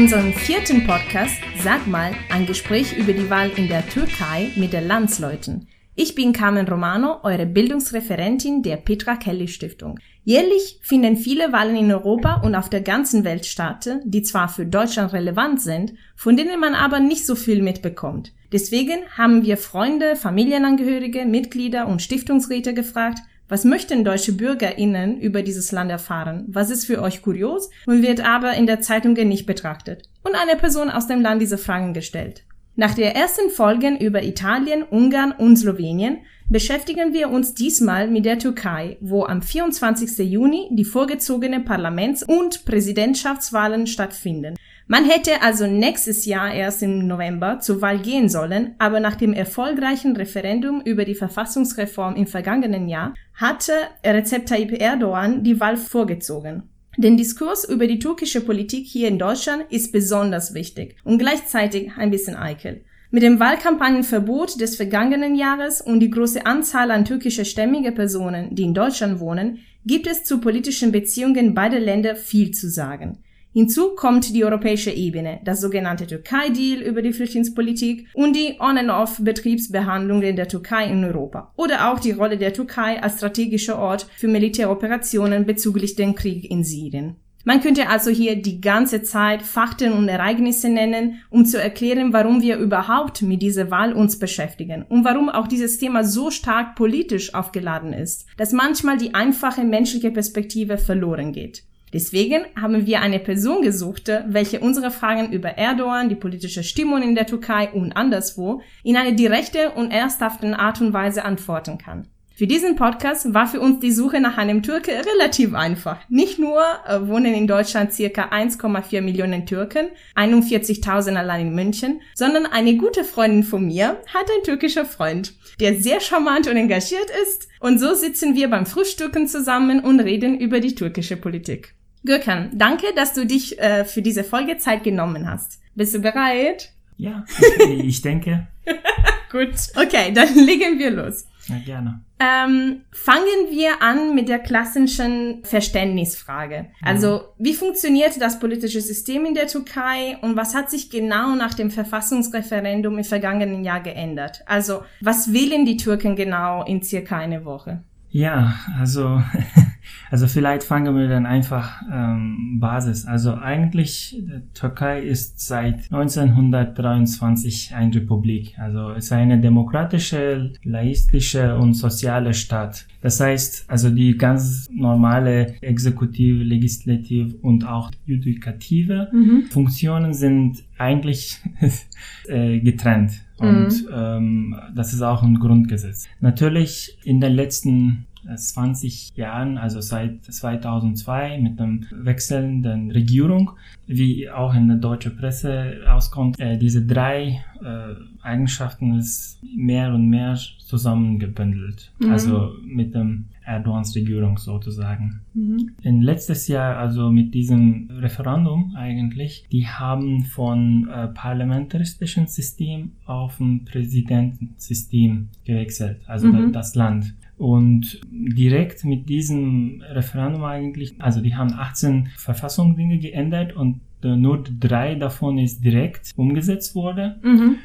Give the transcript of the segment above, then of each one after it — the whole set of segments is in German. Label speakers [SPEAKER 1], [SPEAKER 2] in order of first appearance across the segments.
[SPEAKER 1] unserem vierten Podcast Sag mal, ein Gespräch über die Wahl in der Türkei mit den Landsleuten. Ich bin Carmen Romano, eure Bildungsreferentin der Petra Kelly Stiftung. Jährlich finden viele Wahlen in Europa und auf der ganzen Welt statt, die zwar für Deutschland relevant sind, von denen man aber nicht so viel mitbekommt. Deswegen haben wir Freunde, Familienangehörige, Mitglieder und Stiftungsräte gefragt, was möchten deutsche BürgerInnen über dieses Land erfahren? Was ist für euch kurios und wird aber in der Zeitungen nicht betrachtet? Und eine Person aus dem Land diese Fragen gestellt. Nach der ersten Folgen über Italien, Ungarn und Slowenien beschäftigen wir uns diesmal mit der Türkei, wo am 24. Juni die vorgezogenen Parlaments- und Präsidentschaftswahlen stattfinden. Man hätte also nächstes Jahr erst im November zur Wahl gehen sollen, aber nach dem erfolgreichen Referendum über die Verfassungsreform im vergangenen Jahr hatte Recep Tayyip Erdogan die Wahl vorgezogen. Den Diskurs über die türkische Politik hier in Deutschland ist besonders wichtig und gleichzeitig ein bisschen eikel. Mit dem Wahlkampagnenverbot des vergangenen Jahres und die große Anzahl an türkischer stämmige Personen, die in Deutschland wohnen, gibt es zu politischen Beziehungen beider Länder viel zu sagen. Hinzu kommt die europäische Ebene, das sogenannte Türkei-Deal über die Flüchtlingspolitik und die On-and-Off-Betriebsbehandlung in der Türkei in Europa oder auch die Rolle der Türkei als strategischer Ort für Militäroperationen bezüglich dem Krieg in Syrien. Man könnte also hier die ganze Zeit Fakten und Ereignisse nennen, um zu erklären, warum wir überhaupt mit dieser Wahl uns beschäftigen und warum auch dieses Thema so stark politisch aufgeladen ist, dass manchmal die einfache menschliche Perspektive verloren geht. Deswegen haben wir eine Person gesucht, welche unsere Fragen über Erdogan, die politische Stimmung in der Türkei und anderswo in eine direkte und ernsthafte Art und Weise antworten kann. Für diesen Podcast war für uns die Suche nach einem Türke relativ einfach. Nicht nur äh, wohnen in Deutschland circa 1,4 Millionen Türken, 41.000 allein in München, sondern eine gute Freundin von mir hat einen türkischer Freund, der sehr charmant und engagiert ist. Und so sitzen wir beim Frühstücken zusammen und reden über die türkische Politik. Gürkan, danke, dass du dich äh, für diese Folge Zeit genommen hast. Bist du bereit?
[SPEAKER 2] Ja, ich denke.
[SPEAKER 1] Gut. Okay, dann legen wir los.
[SPEAKER 2] Ja, gerne.
[SPEAKER 1] Ähm, fangen wir an mit der klassischen Verständnisfrage. Also, wie funktioniert das politische System in der Türkei und was hat sich genau nach dem Verfassungsreferendum im vergangenen Jahr geändert? Also, was wählen die Türken genau in circa eine Woche?
[SPEAKER 2] Ja, also, also vielleicht fangen wir dann einfach ähm, Basis. Also eigentlich, die Türkei ist seit 1923 eine Republik. Also es ist eine demokratische, laistische und soziale Staat. Das heißt, also die ganz normale Exekutive, Legislative und auch Judikative mhm. Funktionen sind eigentlich äh, getrennt. Und mhm. ähm, das ist auch ein Grundgesetz. Natürlich in den letzten 20 Jahren, also seit 2002 mit dem wechselnden Regierung, wie auch in der deutschen Presse auskommt, äh, diese drei äh, Eigenschaften ist mehr und mehr zusammengebündelt. Mhm. Also mit dem Erdogans Regierung sozusagen. Mhm. In letztes Jahr, also mit diesem Referendum eigentlich, die haben von äh, parlamentaristischen System auf ein Präsidentensystem gewechselt, also mhm. das Land. Und direkt mit diesem Referendum eigentlich, also die haben 18 Verfassungsdinge geändert und nur drei davon ist direkt umgesetzt worden. Mhm.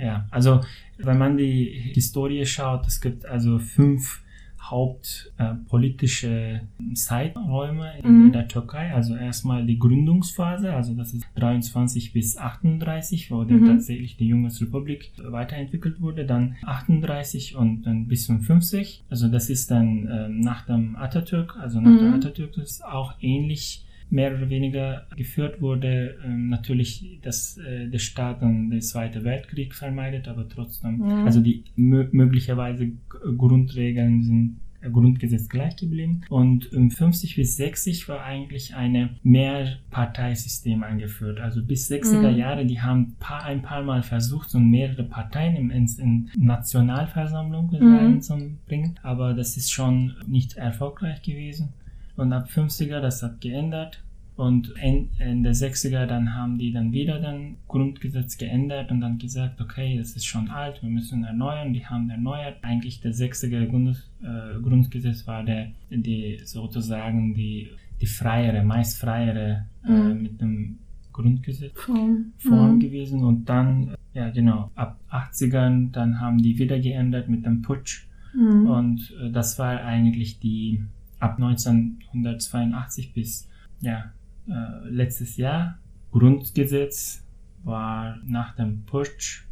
[SPEAKER 2] Ja, also wenn man die Historie schaut, es gibt also fünf hauptpolitische äh, Zeiträume in mhm. der Türkei. Also erstmal die Gründungsphase, also das ist 23 bis 38, wo mhm. tatsächlich die Jungresrepublik weiterentwickelt wurde. Dann 38 und dann bis 55. Also das ist dann äh, nach dem Atatürk, also nach mhm. der Atatürk ist auch ähnlich mehr oder weniger geführt wurde. Ähm, natürlich, dass äh, der Staat dann den Zweiten Weltkrieg vermeidet, aber trotzdem, mhm. also die möglicherweise Grundregeln sind äh, Grundgesetz gleich geblieben. Und um 50 bis 60 war eigentlich eine Mehrparteisystem eingeführt. Also bis 60er mhm. Jahre, die haben paar, ein paar Mal versucht, so mehrere Parteien in, in Nationalversammlung mhm. reinzubringen, aber das ist schon nicht erfolgreich gewesen. Und ab 50er, das hat geändert. Und in, der 60er dann haben die dann wieder dann Grundgesetz geändert und dann gesagt, okay, das ist schon alt, wir müssen erneuern. Die haben erneuert. Eigentlich der 60er Bundes, äh, Grundgesetz war der, die sozusagen die, die freiere, meist freiere äh,
[SPEAKER 1] Mhm.
[SPEAKER 2] mit dem Grundgesetz
[SPEAKER 1] Form.
[SPEAKER 2] Form
[SPEAKER 1] Mhm.
[SPEAKER 2] gewesen und dann, ja genau, ab 80ern, dann haben die wieder geändert mit dem Putsch
[SPEAKER 1] Mhm.
[SPEAKER 2] und äh, das war eigentlich die ab 1982 bis ja, äh, letztes Jahr. Grundgesetz war nach dem Putsch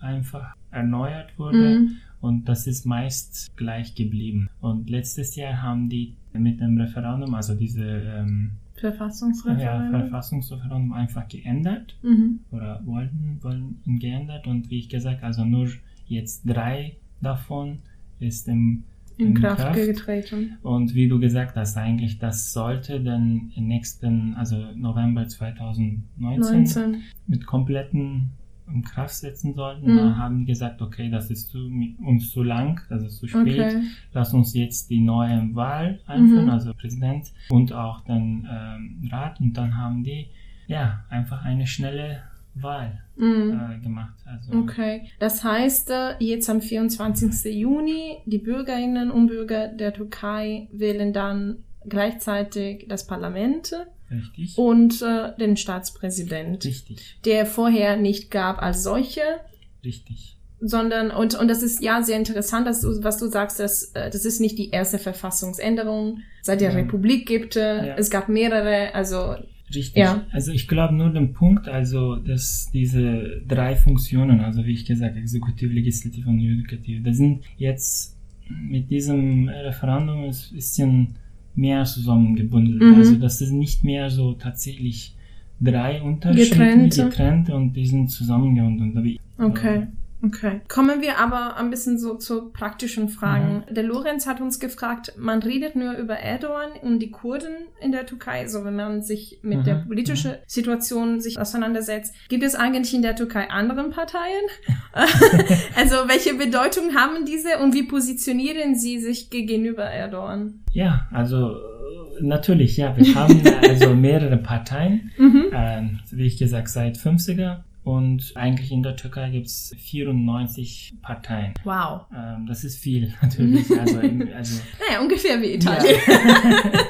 [SPEAKER 2] einfach erneuert wurde
[SPEAKER 1] Mhm.
[SPEAKER 2] und das ist meist gleich geblieben. Und letztes Jahr haben die mit dem Referendum, also diese ähm, ja,
[SPEAKER 1] Verfassungsreferendum.
[SPEAKER 2] Verfassungsreferendum einfach geändert
[SPEAKER 1] mhm.
[SPEAKER 2] oder wollten, wollen ihn geändert und wie ich gesagt, also nur jetzt drei davon ist im,
[SPEAKER 1] In Kraft,
[SPEAKER 2] Kraft.
[SPEAKER 1] getreten.
[SPEAKER 2] und wie du gesagt hast, eigentlich das sollte dann im nächsten, also November 2019
[SPEAKER 1] 19.
[SPEAKER 2] mit kompletten in Kraft setzen sollten.
[SPEAKER 1] Mhm.
[SPEAKER 2] Da haben die gesagt, okay, das ist zu, uns zu lang, das ist zu spät.
[SPEAKER 1] Okay.
[SPEAKER 2] Lass uns jetzt die neue Wahl einführen,
[SPEAKER 1] Mhm.
[SPEAKER 2] also Präsident und auch den ähm, Rat. Und dann haben die ja einfach eine schnelle Wahl
[SPEAKER 1] Mhm.
[SPEAKER 2] äh, gemacht. Also
[SPEAKER 1] Okay, das heißt, äh, jetzt am 24. Juni, die Bürgerinnen und Bürger der Türkei wählen dann gleichzeitig das Parlament
[SPEAKER 2] richtig.
[SPEAKER 1] und äh, den Staatspräsident,
[SPEAKER 2] Richtig,
[SPEAKER 1] der vorher nicht gab als solche,
[SPEAKER 2] richtig.
[SPEAKER 1] sondern, und, und das ist ja sehr interessant, dass du, was du sagst, dass, äh, das ist nicht die erste Verfassungsänderung, seit der
[SPEAKER 2] Ja.
[SPEAKER 1] Republik gibt,
[SPEAKER 2] Ja.
[SPEAKER 1] es gab mehrere, also,
[SPEAKER 2] Richtig.
[SPEAKER 1] Ja.
[SPEAKER 2] Also ich glaube nur den Punkt, also dass diese drei Funktionen, also wie ich gesagt, Exekutiv, Legislativ und Judikativ, das sind jetzt mit diesem Referendum ein bisschen mehr zusammengebunden.
[SPEAKER 1] Mhm.
[SPEAKER 2] Also das ist nicht mehr so tatsächlich drei Unterschiede
[SPEAKER 1] Getrennte.
[SPEAKER 2] getrennt und die sind zusammengebunden.
[SPEAKER 1] Okay. Okay. Kommen wir aber ein bisschen so zu praktischen Fragen. Der Lorenz hat uns gefragt, man redet nur über Erdogan und die Kurden in der Türkei, so wenn man sich mit
[SPEAKER 2] Mhm,
[SPEAKER 1] der politischen Situation sich auseinandersetzt. Gibt es eigentlich in der Türkei andere Parteien? also welche Bedeutung haben diese und wie positionieren sie sich gegenüber Erdogan?
[SPEAKER 2] Ja, also äh, natürlich, ja, wir haben also mehrere Parteien.
[SPEAKER 1] Mhm.
[SPEAKER 2] Ähm, wie ich gesagt, seit 50er. Und eigentlich in der Türkei gibt es 94 Parteien.
[SPEAKER 1] Wow.
[SPEAKER 2] Ähm, das ist viel, natürlich. Also, also
[SPEAKER 1] Naja, ungefähr wie Italien.
[SPEAKER 2] ja.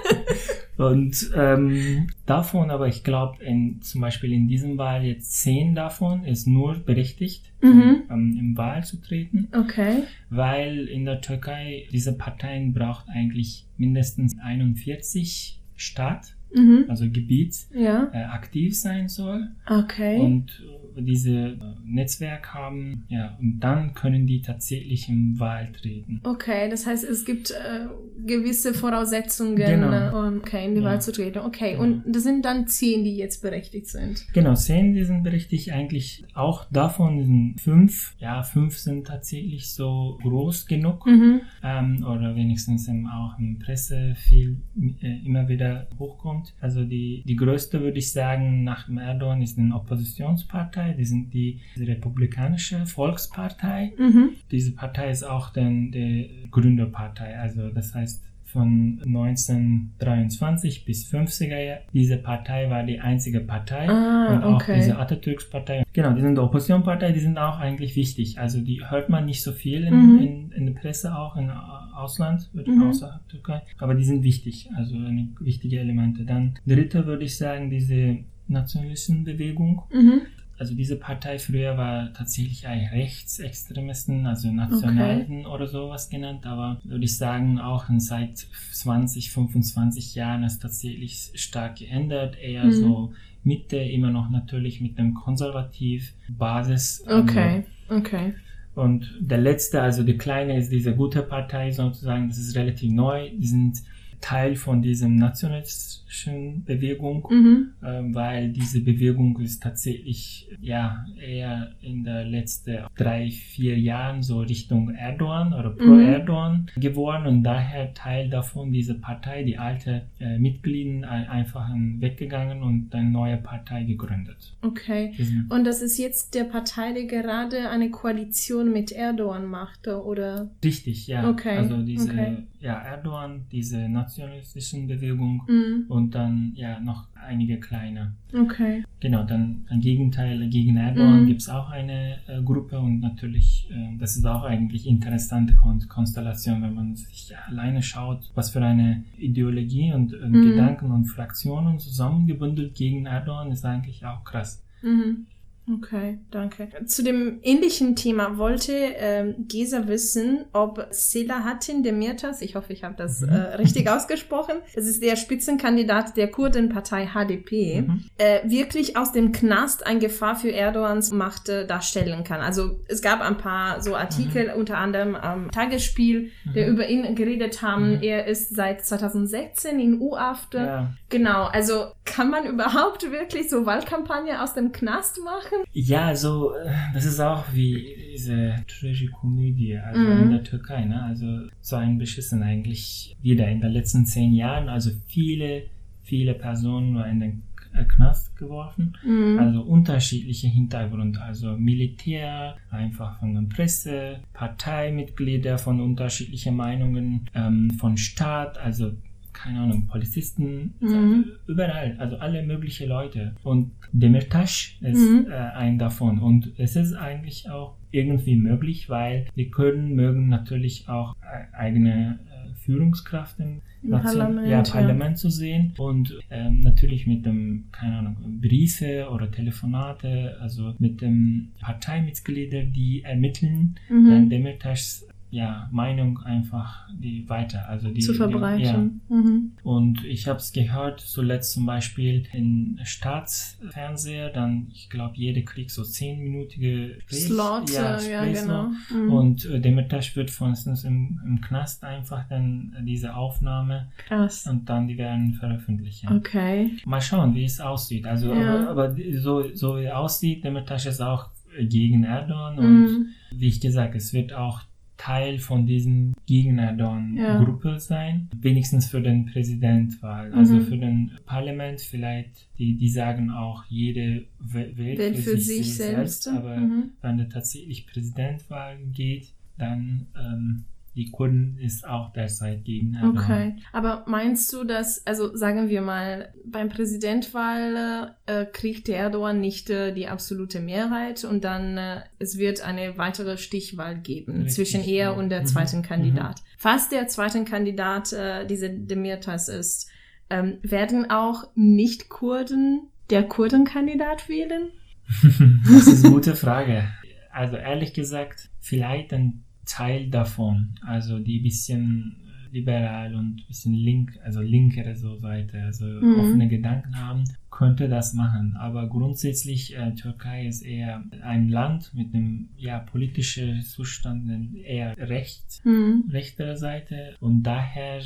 [SPEAKER 2] Und ähm, davon, aber ich glaube, zum Beispiel in diesem Wahl jetzt zehn davon ist nur berechtigt,
[SPEAKER 1] Mhm.
[SPEAKER 2] ähm, im Wahl zu treten,
[SPEAKER 1] Okay.
[SPEAKER 2] weil in der Türkei diese Parteien braucht eigentlich mindestens 41 Stadt,
[SPEAKER 1] Mhm.
[SPEAKER 2] also Gebiet,
[SPEAKER 1] Ja.
[SPEAKER 2] äh, aktiv sein soll.
[SPEAKER 1] Okay.
[SPEAKER 2] und diese äh, Netzwerk haben, ja, und dann können die tatsächlich im Wahl treten.
[SPEAKER 1] Okay, das heißt, es gibt äh, gewisse Voraussetzungen,
[SPEAKER 2] Genau.
[SPEAKER 1] äh, um okay, in die
[SPEAKER 2] Ja.
[SPEAKER 1] Wahl zu treten. Okay,
[SPEAKER 2] Ja.
[SPEAKER 1] und das sind dann zehn, die jetzt berechtigt sind.
[SPEAKER 2] Genau, zehn, die sind berechtigt eigentlich. Auch davon sind fünf, ja, fünf sind tatsächlich so groß genug,
[SPEAKER 1] Mhm.
[SPEAKER 2] ähm, oder wenigstens im, auch in Presse viel äh, immer wieder hochkommt. Also die, die größte, würde ich sagen, nach Erdogan ist eine Oppositionspartei, die sind die, die Republikanische Volkspartei.
[SPEAKER 1] Mhm.
[SPEAKER 2] Diese Partei ist auch dann die Gründerpartei, also das heißt von 1923 bis 50er Jahre. Diese Partei war die einzige Partei
[SPEAKER 1] Ah,
[SPEAKER 2] und auch
[SPEAKER 1] okay.
[SPEAKER 2] diese Atatürks-Partei. Genau, die sind die Oppositionspartei, die sind auch eigentlich wichtig. Also die hört man nicht so viel in,
[SPEAKER 1] Mhm.
[SPEAKER 2] in, in der Presse, auch im Ausland,
[SPEAKER 1] Mhm.
[SPEAKER 2] außerhalb Türkei. Aber die sind wichtig, also wichtige Elemente. Dann dritte würde ich sagen, diese nationalistischen Bewegung.
[SPEAKER 1] Mhm.
[SPEAKER 2] Also diese Partei früher war tatsächlich ein Rechtsextremisten, also Nationalen oder sowas genannt, aber würde ich sagen, auch seit 20, 25 Jahren ist tatsächlich stark geändert, eher
[SPEAKER 1] Mhm.
[SPEAKER 2] so Mitte, immer noch natürlich mit dem konservativ Basis. also
[SPEAKER 1] Okay, okay.
[SPEAKER 2] und der letzte, also die kleine, ist diese gute Partei sozusagen, das ist relativ neu, die sind Teil von diesem nationalistischen Bewegung,
[SPEAKER 1] Mhm.
[SPEAKER 2] ähm, weil diese Bewegung ist tatsächlich ja eher in der letzten drei, vier Jahren so Richtung Erdogan oder pro
[SPEAKER 1] Mhm.
[SPEAKER 2] Erdogan geworden und daher Teil davon diese Partei, die alte äh, Mitglieder ein- einfach weggegangen und eine neue Partei gegründet.
[SPEAKER 1] Okay. Und das ist jetzt der Partei, die gerade eine Koalition mit Erdogan machte, oder?
[SPEAKER 2] Richtig, ja.
[SPEAKER 1] Okay,
[SPEAKER 2] Also diese
[SPEAKER 1] okay.
[SPEAKER 2] Ja, Erdogan, diese nationalistischen Bewegung
[SPEAKER 1] Mhm.
[SPEAKER 2] und dann ja noch einige kleine.
[SPEAKER 1] Okay.
[SPEAKER 2] Genau, dann im Gegenteil, gegen Erdogan
[SPEAKER 1] Mhm.
[SPEAKER 2] gibt es auch eine äh, Gruppe und natürlich, äh, das ist auch eigentlich interessante Kon Konstellation, wenn man sich alleine schaut, was für eine Ideologie und äh,
[SPEAKER 1] Mhm.
[SPEAKER 2] Gedanken und Fraktionen zusammengebündelt gegen Erdogan ist eigentlich auch krass.
[SPEAKER 1] Mhm. Okay, danke. Zu dem ähnlichen Thema wollte ähm, Gesa wissen, ob Selahattin Demirtas, ich hoffe, ich habe das
[SPEAKER 2] Mhm.
[SPEAKER 1] äh, richtig ausgesprochen, das ist der Spitzenkandidat der Kurdenpartei HDP,
[SPEAKER 2] Mhm.
[SPEAKER 1] äh, wirklich aus dem Knast eine Gefahr für Erdogans Macht äh, darstellen kann. Also es gab ein paar so Artikel, unter anderem am Tagesspiel, der
[SPEAKER 2] Mhm.
[SPEAKER 1] über ihn geredet haben.
[SPEAKER 2] Mhm.
[SPEAKER 1] Er ist seit 2016 in U-Haft.
[SPEAKER 2] Ja.
[SPEAKER 1] Genau, also kann man überhaupt wirklich so Wahlkampagne aus dem Knast machen?
[SPEAKER 2] Ja, also äh, das ist auch wie diese Tragikomödie also
[SPEAKER 1] Mhm.
[SPEAKER 2] in der Türkei, ne? Also so ein Beschissen eigentlich wieder in den letzten zehn Jahren. Also viele, viele Personen waren in den äh, Knast geworfen.
[SPEAKER 1] Mhm.
[SPEAKER 2] Also unterschiedliche Hintergründe, also Militär, einfach von der Presse, Parteimitglieder von unterschiedlichen Meinungen, ähm, von Staat, also keine Ahnung, Polizisten,
[SPEAKER 1] Mhm.
[SPEAKER 2] überall, also alle möglichen Leute. Und Demirtas ist
[SPEAKER 1] Mhm.
[SPEAKER 2] äh, ein davon. Und es ist eigentlich auch irgendwie möglich, weil die Kurden mögen natürlich auch äh, eigene äh, Führungskraft im Nation-
[SPEAKER 1] Parlament,
[SPEAKER 2] ja,
[SPEAKER 1] ja.
[SPEAKER 2] Parlament zu sehen und ähm, natürlich mit dem, keine Ahnung, Briefe oder Telefonate, also mit dem Parteimitglieder, die ermitteln, dann
[SPEAKER 1] Mhm.
[SPEAKER 2] Demirtas ja, Meinung einfach die weiter, also die
[SPEAKER 1] Zu
[SPEAKER 2] Die, ja.
[SPEAKER 1] verbreiten. Mhm.
[SPEAKER 2] Und ich habe es gehört, zuletzt zum Beispiel in Staatsfernseher, dann, ich glaube, jeder kriegt so zehnminütige Sprech-
[SPEAKER 1] Slot,
[SPEAKER 2] ja,
[SPEAKER 1] äh, ja, genau. Mhm.
[SPEAKER 2] Und äh, Demirtas wird von uns im, im Knast einfach dann äh, diese Aufnahme
[SPEAKER 1] Krass.
[SPEAKER 2] und dann die werden veröffentlicht.
[SPEAKER 1] Okay.
[SPEAKER 2] Mal schauen, wie es aussieht. Also,
[SPEAKER 1] Ja.
[SPEAKER 2] aber, aber so, so wie es aussieht, Demirtas ist auch gegen Erdogan und
[SPEAKER 1] Mhm.
[SPEAKER 2] wie ich gesagt, es wird auch Teil von diesen gegen Erdogan
[SPEAKER 1] Ja.
[SPEAKER 2] Sein, wenigstens für den Präsidentwahl, also
[SPEAKER 1] Mhm.
[SPEAKER 2] für den Parlament vielleicht, die, die sagen auch, jede wählt
[SPEAKER 1] Wählt für sich selbst.
[SPEAKER 2] aber
[SPEAKER 1] Mhm.
[SPEAKER 2] wenn es tatsächlich Präsidentwahl geht, dann ähm, die Kurden ist auch derzeit gegen Erdogan.
[SPEAKER 1] Okay. Aber meinst du, dass, also sagen wir mal, beim Präsidentwahl äh, kriegt Erdogan nicht äh, die absolute Mehrheit und dann äh, es wird eine weitere Stichwahl geben
[SPEAKER 2] Richtig,
[SPEAKER 1] zwischen er
[SPEAKER 2] ja.
[SPEAKER 1] und der
[SPEAKER 2] Mhm.
[SPEAKER 1] zweiten Kandidat. Falls der zweite Kandidat äh, diese Demirtas ist, ähm, werden auch Nicht-Kurden der Kurdenkandidat wählen?
[SPEAKER 2] Das ist eine gute Frage. Also ehrlich gesagt, vielleicht ein Teil davon, also die bisschen liberal und bisschen link, also linkere so Seite, also
[SPEAKER 1] Mhm.
[SPEAKER 2] offene Gedanken haben, könnte das machen. Aber grundsätzlich äh, Türkei ist eher ein Land mit einem ja politischen Zustand eher rechts,
[SPEAKER 1] Hm.
[SPEAKER 2] rechtere Seite und daher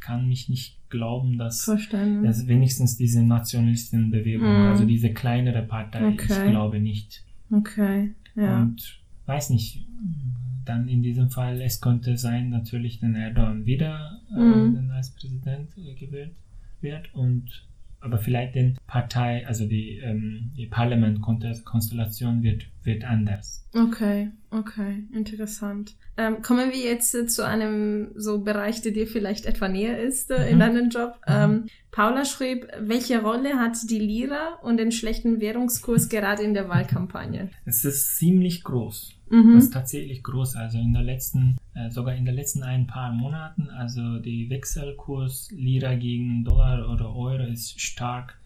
[SPEAKER 2] kann mich nicht glauben, dass
[SPEAKER 1] Verstanden.
[SPEAKER 2] das wenigstens diese Nationalistenbewegung,
[SPEAKER 1] Mhm.
[SPEAKER 2] also diese kleinere Partei,
[SPEAKER 1] Okay.
[SPEAKER 2] ich glaube nicht.
[SPEAKER 1] Okay. Ja.
[SPEAKER 2] Und weiß nicht, dann in diesem Fall, es könnte sein, natürlich, wenn Erdogan wieder äh,
[SPEAKER 1] Mhm.
[SPEAKER 2] als Präsident äh, gewählt wird und aber vielleicht die Partei, also die, ähm, die Parlamentkonstellation wird, wird anders.
[SPEAKER 1] Okay, okay, interessant. Ähm, kommen wir jetzt äh, zu einem so Bereich, der dir vielleicht etwa näher ist äh, in
[SPEAKER 2] Mhm.
[SPEAKER 1] deinem Job.
[SPEAKER 2] Mhm.
[SPEAKER 1] Ähm, Paula schrieb, welche Rolle hat die Lira und den schlechten Währungskurs gerade in der Wahlkampagne?
[SPEAKER 2] Es ist ziemlich groß.
[SPEAKER 1] Mhm.
[SPEAKER 2] Das ist tatsächlich groß. Also in der letzten, äh, sogar in den letzten ein paar Monaten, also die Wechselkurs Lira gegen Dollar oder Euro ist stark,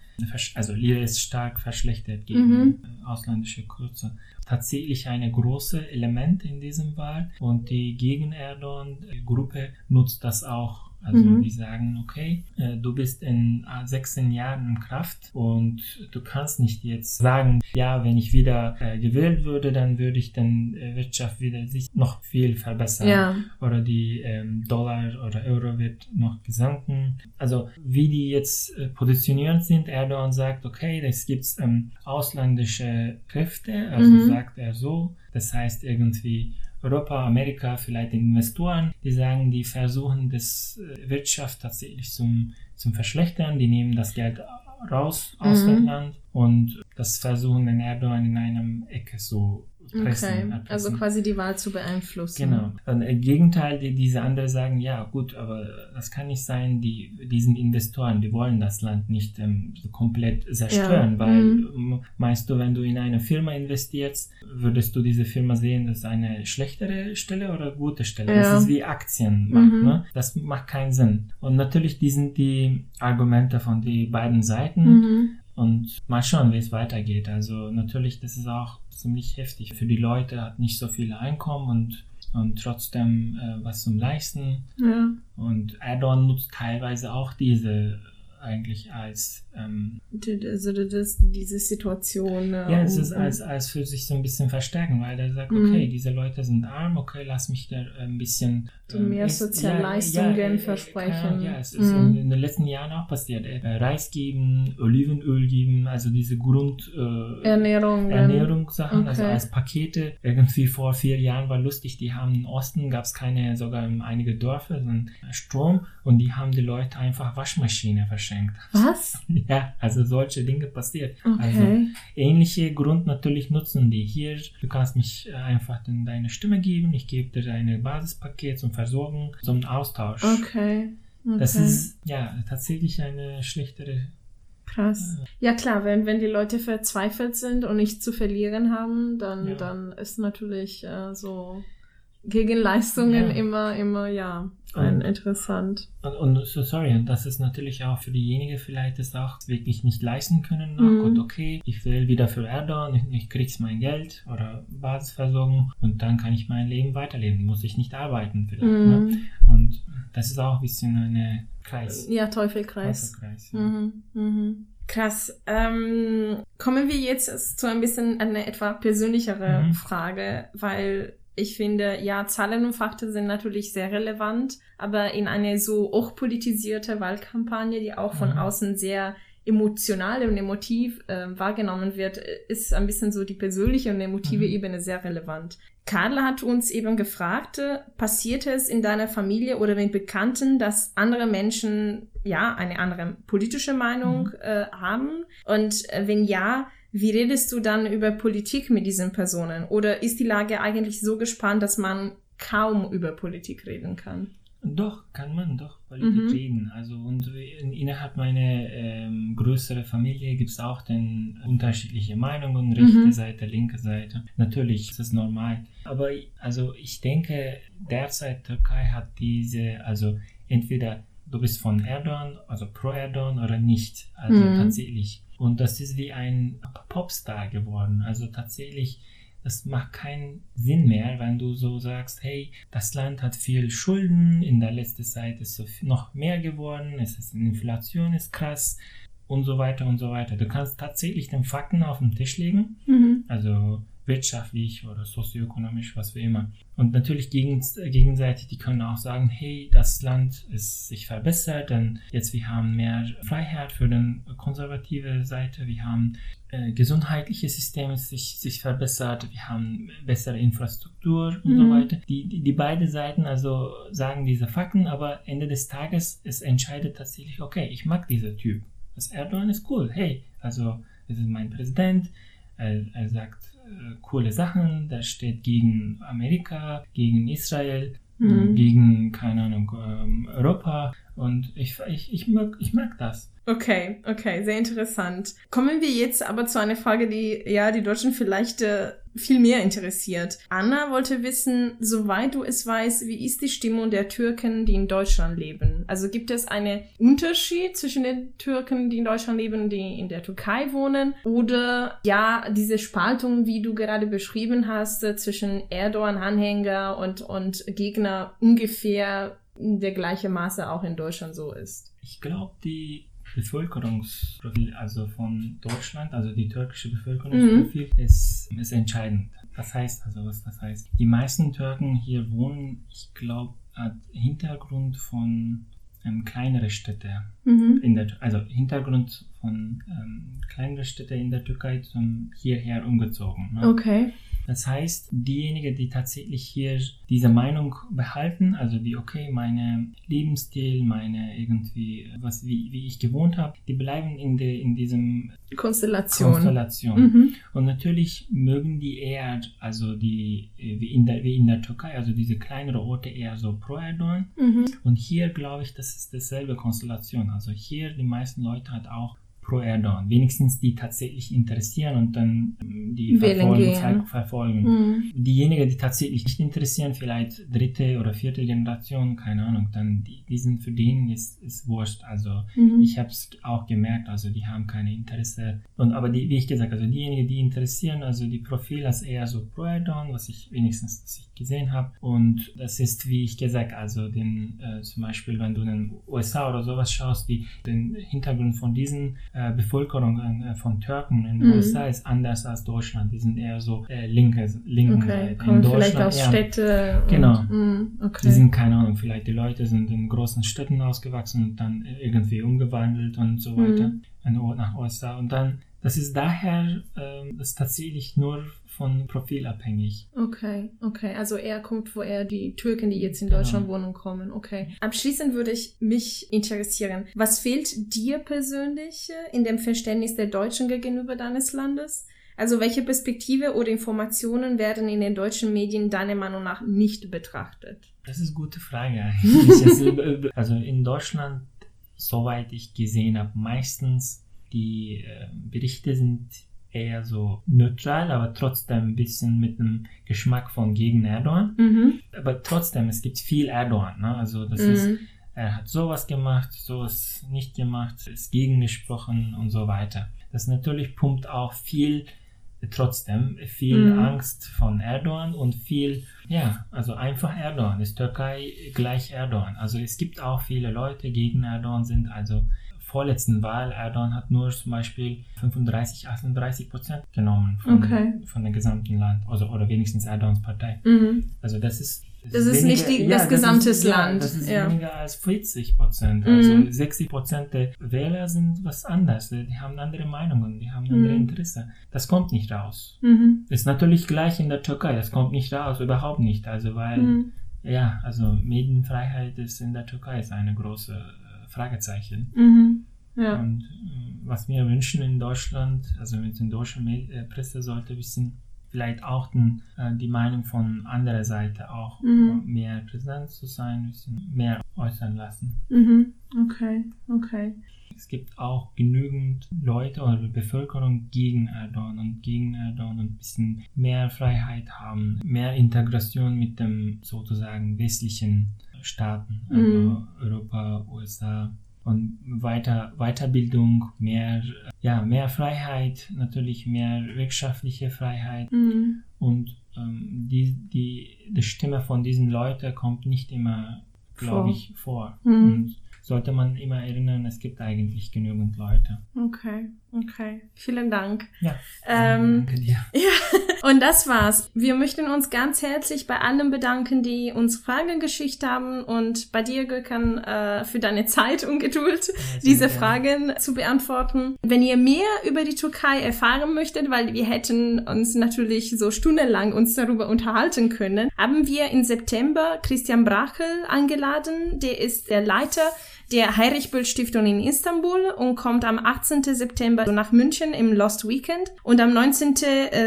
[SPEAKER 2] also Lira ist stark verschlechtert gegen
[SPEAKER 1] Mhm.
[SPEAKER 2] ausländische Kurse. Tatsächlich eine große Element in diesem Wahl und die gegen Erdogan Gruppe nutzt das auch. Also
[SPEAKER 1] Mhm.
[SPEAKER 2] die sagen, okay, äh, du bist in äh, 16 Jahren in Kraft und du kannst nicht jetzt sagen, ja, wenn ich wieder äh, gewählt würde, dann würde ich dann äh, Wirtschaft wieder sich noch viel verbessern
[SPEAKER 1] Ja,
[SPEAKER 2] oder die ähm, Dollar oder Euro wird noch gesunken. Also wie die jetzt positioniert sind, Erdogan sagt, okay, es gibt ähm, ausländische Kräfte, also
[SPEAKER 1] Mhm.
[SPEAKER 2] sagt er so, das heißt irgendwie Europa, Amerika, vielleicht Investoren, die sagen, die versuchen das äh, Wirtschaft tatsächlich zum, zum Verschlechtern, die nehmen das Geld raus aus
[SPEAKER 1] Mhm.
[SPEAKER 2] dem Land und das versuchen den Erdogan in einem Ecke so Pressen,
[SPEAKER 1] Okay,
[SPEAKER 2] erpressen.
[SPEAKER 1] also quasi die Wahl zu beeinflussen.
[SPEAKER 2] Genau. Und im Gegenteil, die, diese anderen sagen, ja gut, aber das kann nicht sein, die, diesen Investoren, die wollen das Land nicht ähm, so komplett zerstören,
[SPEAKER 1] Ja.
[SPEAKER 2] weil
[SPEAKER 1] Mhm.
[SPEAKER 2] meinst du, wenn du in eine Firma investierst, würdest du diese Firma sehen, das ist eine schlechtere Stelle oder gute Stelle?
[SPEAKER 1] Ja.
[SPEAKER 2] Das ist wie Aktienmarkt,
[SPEAKER 1] Mhm.
[SPEAKER 2] ne? Das macht keinen Sinn. Und natürlich, die sind die Argumente von den beiden Seiten.
[SPEAKER 1] Mhm.
[SPEAKER 2] Und mal schauen, wie es weitergeht. Also natürlich, das ist auch ziemlich heftig. Für die Leute hat nicht so viel Einkommen und, und trotzdem äh, was zum Leisten.
[SPEAKER 1] Ja.
[SPEAKER 2] Und Erdogan nutzt teilweise auch diese eigentlich als ähm,
[SPEAKER 1] Also das, diese Situation. äh,
[SPEAKER 2] ja, es ist als, als für sich so ein bisschen verstärken, weil er sagt,
[SPEAKER 1] Mhm.
[SPEAKER 2] okay, diese Leute sind arm, okay, lass mich da ein bisschen ähm,
[SPEAKER 1] mehr
[SPEAKER 2] es-
[SPEAKER 1] Sozialleistungen
[SPEAKER 2] äh,
[SPEAKER 1] versprechen.
[SPEAKER 2] keine Ahnung, Ja, es ist
[SPEAKER 1] Mhm.
[SPEAKER 2] in, in den letzten Jahren auch passiert. Äh, Reis geben, Olivenöl geben, also diese Grund äh,
[SPEAKER 1] Ernährung.
[SPEAKER 2] Ernährungssachen, also
[SPEAKER 1] Okay.
[SPEAKER 2] als Pakete. Irgendwie vor vier Jahren war lustig, die haben im Osten, gab es keine, sogar in einige Dörfer, sondern Strom und die haben die Leute einfach Waschmaschine verschenkt.
[SPEAKER 1] Was?
[SPEAKER 2] Ja, also solche Dinge passiert. Also
[SPEAKER 1] Okay.
[SPEAKER 2] ähnliche Grund natürlich nutzen die hier. Du kannst mich äh, einfach dann deine Stimme geben, ich gebe dir ein Basispaket zum Versorgen, zum Austausch.
[SPEAKER 1] Okay. okay.
[SPEAKER 2] Das ist ja tatsächlich eine schlechtere.
[SPEAKER 1] krass. Ja klar, wenn, wenn die Leute verzweifelt sind und nichts zu verlieren haben, dann,
[SPEAKER 2] Ja.
[SPEAKER 1] dann ist natürlich äh, so Gegenleistungen
[SPEAKER 2] Ja.
[SPEAKER 1] immer, immer, ja, ein,
[SPEAKER 2] Und-
[SPEAKER 1] interessant.
[SPEAKER 2] Und, und so sorry, und das ist natürlich auch für diejenigen vielleicht, das auch wirklich nicht leisten können.
[SPEAKER 1] Mhm.
[SPEAKER 2] Ach Gott, okay, ich will wieder für Erdogan, ich, ich krieg's mein Geld oder Basisversorgung und dann kann ich mein Leben weiterleben, muss ich nicht arbeiten vielleicht. Ne?
[SPEAKER 1] Mhm.
[SPEAKER 2] Und das ist auch ein bisschen eine Kreis.
[SPEAKER 1] Ja, Teufelkreis.
[SPEAKER 2] Teufelkreis, ja.
[SPEAKER 1] Mhm, mhm. Krass. Ähm, kommen wir jetzt zu ein bisschen eine etwa persönlichere
[SPEAKER 2] Mhm.
[SPEAKER 1] Frage, weil ich finde, ja, Zahlen und Fakten sind natürlich sehr relevant, aber in eine so hochpolitisierte Wahlkampagne, die auch von
[SPEAKER 2] Mhm.
[SPEAKER 1] außen sehr emotional und emotiv äh, wahrgenommen wird, ist ein bisschen so die persönliche und emotive
[SPEAKER 2] Mhm.
[SPEAKER 1] Ebene sehr relevant. Karla hat uns eben gefragt, äh, passiert es in deiner Familie oder mit Bekannten, dass andere Menschen ja eine andere politische Meinung
[SPEAKER 2] Mhm.
[SPEAKER 1] äh, haben? Und äh, wenn ja, wie redest du dann über Politik mit diesen Personen? Oder ist die Lage eigentlich so gespannt, dass man kaum über Politik reden kann?
[SPEAKER 2] Doch, kann man doch Politik
[SPEAKER 1] Mhm.
[SPEAKER 2] reden. Also und in, innerhalb meiner ähm, größeren Familie gibt es auch den unterschiedliche Meinungen, rechte
[SPEAKER 1] Mhm.
[SPEAKER 2] Seite, linke Seite. Natürlich ist es normal. Aber also ich denke, derzeit Türkei hat diese, also entweder du bist von Erdogan, also pro Erdogan oder nicht. Also
[SPEAKER 1] Mhm.
[SPEAKER 2] tatsächlich. Und das ist wie ein Popstar geworden. Also tatsächlich das macht keinen Sinn mehr, wenn du so sagst, hey, das Land hat viel Schulden, in der letzten Zeit ist viel- noch mehr geworden, es ist Inflation ist krass und so weiter und so weiter. Du kannst tatsächlich den Fakten auf den Tisch legen, also wirtschaftlich oder sozioökonomisch, was wie immer. Und natürlich gegen, gegenseitig, die können auch sagen, hey, das Land ist sich verbessert, denn jetzt wir haben mehr Freiheit für den konservative Seite, wir haben äh, gesundheitliches System ist sich, sich verbessert, wir haben bessere Infrastruktur und so
[SPEAKER 1] Mhm.
[SPEAKER 2] weiter. Die, die, die beide Seiten also sagen diese Fakten, aber Ende des Tages es entscheidet tatsächlich, okay, ich mag dieser Typ. Das Erdogan ist cool, hey, also das ist mein Präsident, er, er sagt coole Sachen, der steht gegen Amerika, gegen Israel,
[SPEAKER 1] Mhm.
[SPEAKER 2] gegen, keine Ahnung, ähm, Europa und ich, ich, ich, mag, ich mag das.
[SPEAKER 1] Okay, okay, sehr interessant. Kommen wir jetzt aber zu einer Frage, die ja die Deutschen vielleicht äh, viel mehr interessiert. Anna wollte wissen, soweit du es weißt, wie ist die Stimmung der Türken, die in Deutschland leben? Also gibt es einen Unterschied zwischen den Türken, die in Deutschland leben, die in der Türkei wohnen? Oder ja, diese Spaltung, wie du gerade beschrieben hast, äh, zwischen Erdogan-Anhänger und, und Gegner ungefähr in der gleichen Maße auch in Deutschland so ist?
[SPEAKER 2] Ich glaube, die Bevölkerungsprofil, also von Deutschland, also die türkische Bevölkerungsprofil, ist, ist entscheidend. Das heißt also, was das heißt. Die meisten Türken hier wohnen, ich glaube, hat Hintergrund von ähm, kleinere Städte
[SPEAKER 1] Mhm.
[SPEAKER 2] in der, also Hintergrund von ähm, kleinere Städte in der Türkei zum hierher umgezogen. Ne?
[SPEAKER 1] Okay.
[SPEAKER 2] Das heißt, diejenigen, die tatsächlich hier diese Meinung behalten, also die, okay, meine Lebensstil, meine irgendwie, was, wie, wie ich gewohnt habe, die bleiben in, de, in diesem
[SPEAKER 1] Konstellation.
[SPEAKER 2] Konstellation.
[SPEAKER 1] Mhm.
[SPEAKER 2] Und natürlich mögen die eher, also die, wie in der, wie in der Türkei, also diese kleinere Orte eher so pro Erdogan.
[SPEAKER 1] Mhm.
[SPEAKER 2] Und hier glaube ich, das ist dasselbe Konstellation. Also hier die meisten Leute hat auch pro Erdogan. Wenigstens die tatsächlich interessieren und dann ähm, die verfolgen. ver- verfolgen.
[SPEAKER 1] Mhm.
[SPEAKER 2] Diejenigen, die tatsächlich nicht interessieren, vielleicht dritte oder vierte Generation, keine Ahnung, dann die, die sind für denen ist, ist wurscht. Also
[SPEAKER 1] Mhm.
[SPEAKER 2] ich habe es auch gemerkt, also die haben keine Interesse. Und aber die, wie ich gesagt, also diejenigen, die interessieren, also die Profile ist eher so pro Erdogan, was ich wenigstens was ich gesehen habe. Und das ist, wie ich gesagt, also den äh, zum Beispiel, wenn du in den USA oder sowas schaust, die den Hintergrund von diesen äh, Bevölkerung äh, von Türken in den
[SPEAKER 1] Mhm.
[SPEAKER 2] USA ist anders als Deutschland. Die sind eher so äh, linke, linken
[SPEAKER 1] Okay,
[SPEAKER 2] Seite.
[SPEAKER 1] kommen vielleicht aus
[SPEAKER 2] eher-
[SPEAKER 1] Städte. und-
[SPEAKER 2] Genau.
[SPEAKER 1] Mhm. Okay.
[SPEAKER 2] die sind, keine Ahnung, vielleicht die Leute sind in großen Städten ausgewachsen und dann irgendwie umgewandelt und so weiter
[SPEAKER 1] Mhm.
[SPEAKER 2] an Ort nach USA. Und dann, das ist daher, ähm, ist tatsächlich nur von Profil abhängig.
[SPEAKER 1] Okay, okay. Also er kommt, woher die Türken, die jetzt in
[SPEAKER 2] Genau.
[SPEAKER 1] Deutschland wohnen, kommen. Okay. Abschließend würde ich mich interessieren. Was fehlt dir persönlich äh, in dem Verständnis der Deutschen gegenüber deines Landes? Also welche Perspektive oder Informationen werden in den deutschen Medien deiner Meinung nach nicht betrachtet?
[SPEAKER 2] Das ist eine gute Frage. Es ist, also in Deutschland, soweit ich gesehen habe, meistens die äh, Berichte sind eher so neutral, aber trotzdem ein bisschen mit einem Geschmack von gegen Erdogan.
[SPEAKER 1] Mhm.
[SPEAKER 2] Aber trotzdem, es gibt viel Erdogan. Ne? Also das ist
[SPEAKER 1] Mhm.
[SPEAKER 2] er hat sowas gemacht, sowas nicht gemacht, ist gegengesprochen und so weiter. Das natürlich pumpt auch viel, trotzdem viel
[SPEAKER 1] Mhm.
[SPEAKER 2] Angst von Erdogan und viel, ja, also einfach Erdogan. Ist Türkei gleich Erdogan. Also es gibt auch viele Leute gegen Erdogan sind, also vorletzten Wahl, Erdogan hat nur zum Beispiel 35, 38 Prozent genommen von,
[SPEAKER 1] Okay.
[SPEAKER 2] von dem gesamten Land, also, oder wenigstens Erdogans Partei.
[SPEAKER 1] Mhm.
[SPEAKER 2] Also das ist
[SPEAKER 1] Das ist nicht die- das gesamte
[SPEAKER 2] ist,
[SPEAKER 1] Land,
[SPEAKER 2] Ja, das ist
[SPEAKER 1] ja.
[SPEAKER 2] weniger als 40 Prozent.
[SPEAKER 1] Mhm.
[SPEAKER 2] Also 60 Prozent der Wähler sind was anderes. Die haben andere Meinungen, die haben andere
[SPEAKER 1] Mhm.
[SPEAKER 2] Interesse. Das kommt nicht raus.
[SPEAKER 1] Mhm.
[SPEAKER 2] Ist natürlich gleich in der Türkei. Das kommt nicht raus, überhaupt nicht. Also weil,
[SPEAKER 1] Mhm.
[SPEAKER 2] ja, also Medienfreiheit ist in der Türkei ist eine große äh, Fragezeichen.
[SPEAKER 1] Ja.
[SPEAKER 2] Und äh, was wir wünschen in Deutschland, also mit den deutschen äh, Presse sollte wissen, vielleicht auch den, äh, die Meinung von anderer Seite auch
[SPEAKER 1] Mhm.
[SPEAKER 2] mehr präsent zu sein, bisschen mehr äußern lassen.
[SPEAKER 1] Mhm. Okay, okay.
[SPEAKER 2] Es gibt auch genügend Leute oder Bevölkerung gegen Erdogan und gegen Erdogan und ein bisschen mehr Freiheit haben, mehr Integration mit dem sozusagen westlichen Staaten, also
[SPEAKER 1] Mhm.
[SPEAKER 2] Europa, USA und weiter Weiterbildung, mehr ja mehr Freiheit, natürlich mehr wirtschaftliche Freiheit
[SPEAKER 1] Mhm.
[SPEAKER 2] und ähm, die die die Stimme von diesen Leuten kommt nicht immer, glaube ich, vor.
[SPEAKER 1] Mhm.
[SPEAKER 2] Und sollte man immer erinnern, es gibt eigentlich genügend Leute.
[SPEAKER 1] Okay, okay. Vielen Dank.
[SPEAKER 2] Ja.
[SPEAKER 1] Ähm,
[SPEAKER 2] danke dir.
[SPEAKER 1] Und das war's. Wir möchten uns ganz herzlich bei allen bedanken, die uns Fragen geschickt haben und bei dir, Gökhan, äh, für deine Zeit und Geduld,
[SPEAKER 2] sehr
[SPEAKER 1] diese
[SPEAKER 2] gerne.
[SPEAKER 1] Fragen zu beantworten. Wenn ihr mehr über die Türkei erfahren möchtet, weil wir hätten uns natürlich so stundenlang uns darüber unterhalten können, haben wir im September Christian Brachel eingeladen. Der ist der Leiter der Heinrich-Böll-Stiftung in Istanbul und kommt am 18. September nach München im Lost Weekend und am 19.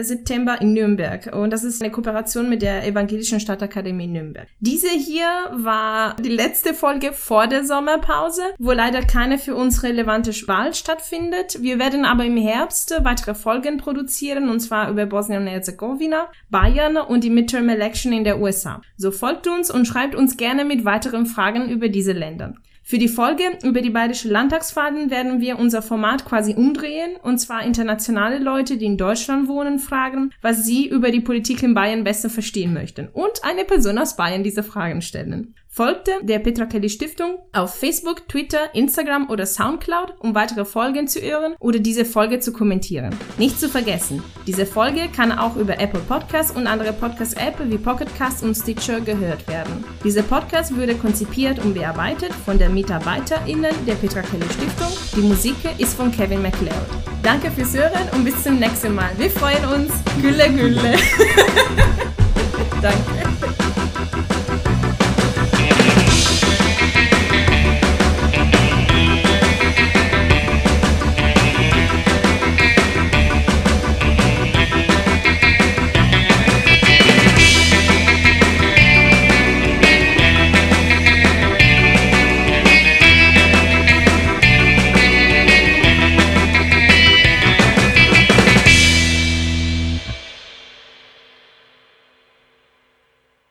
[SPEAKER 1] September in Nürnberg. Und das ist eine Kooperation mit der Evangelischen Stadtakademie Nürnberg. Diese hier war die letzte Folge vor der Sommerpause, wo leider keine für uns relevante Wahl stattfindet. Wir werden aber im Herbst weitere Folgen produzieren, und zwar über Bosnien und Herzegowina, Bayern und die Midterm Election in der USA. So folgt uns und schreibt uns gerne mit weiteren Fragen über diese Länder. Für die Folge über die bayerische Landtagswahlen werden wir unser Format quasi umdrehen, und zwar internationale Leute, die in Deutschland wohnen, fragen, was sie über die Politik in Bayern besser verstehen möchten und eine Person aus Bayern diese Fragen stellen. Folgte der Petra Kelly Stiftung auf Facebook, Twitter, Instagram oder Soundcloud, um weitere Folgen zu hören oder diese Folge zu kommentieren. Nicht zu vergessen, diese Folge kann auch über Apple Podcasts und andere Podcast-Apps wie Pocketcast und Stitcher gehört werden. Dieser Podcast wurde konzipiert und bearbeitet von den MitarbeiterInnen der Petra Kelly Stiftung. Die Musik ist von Kevin MacLeod. Danke fürs Hören und bis zum nächsten Mal. Wir freuen uns. Gülle, Gülle. Danke.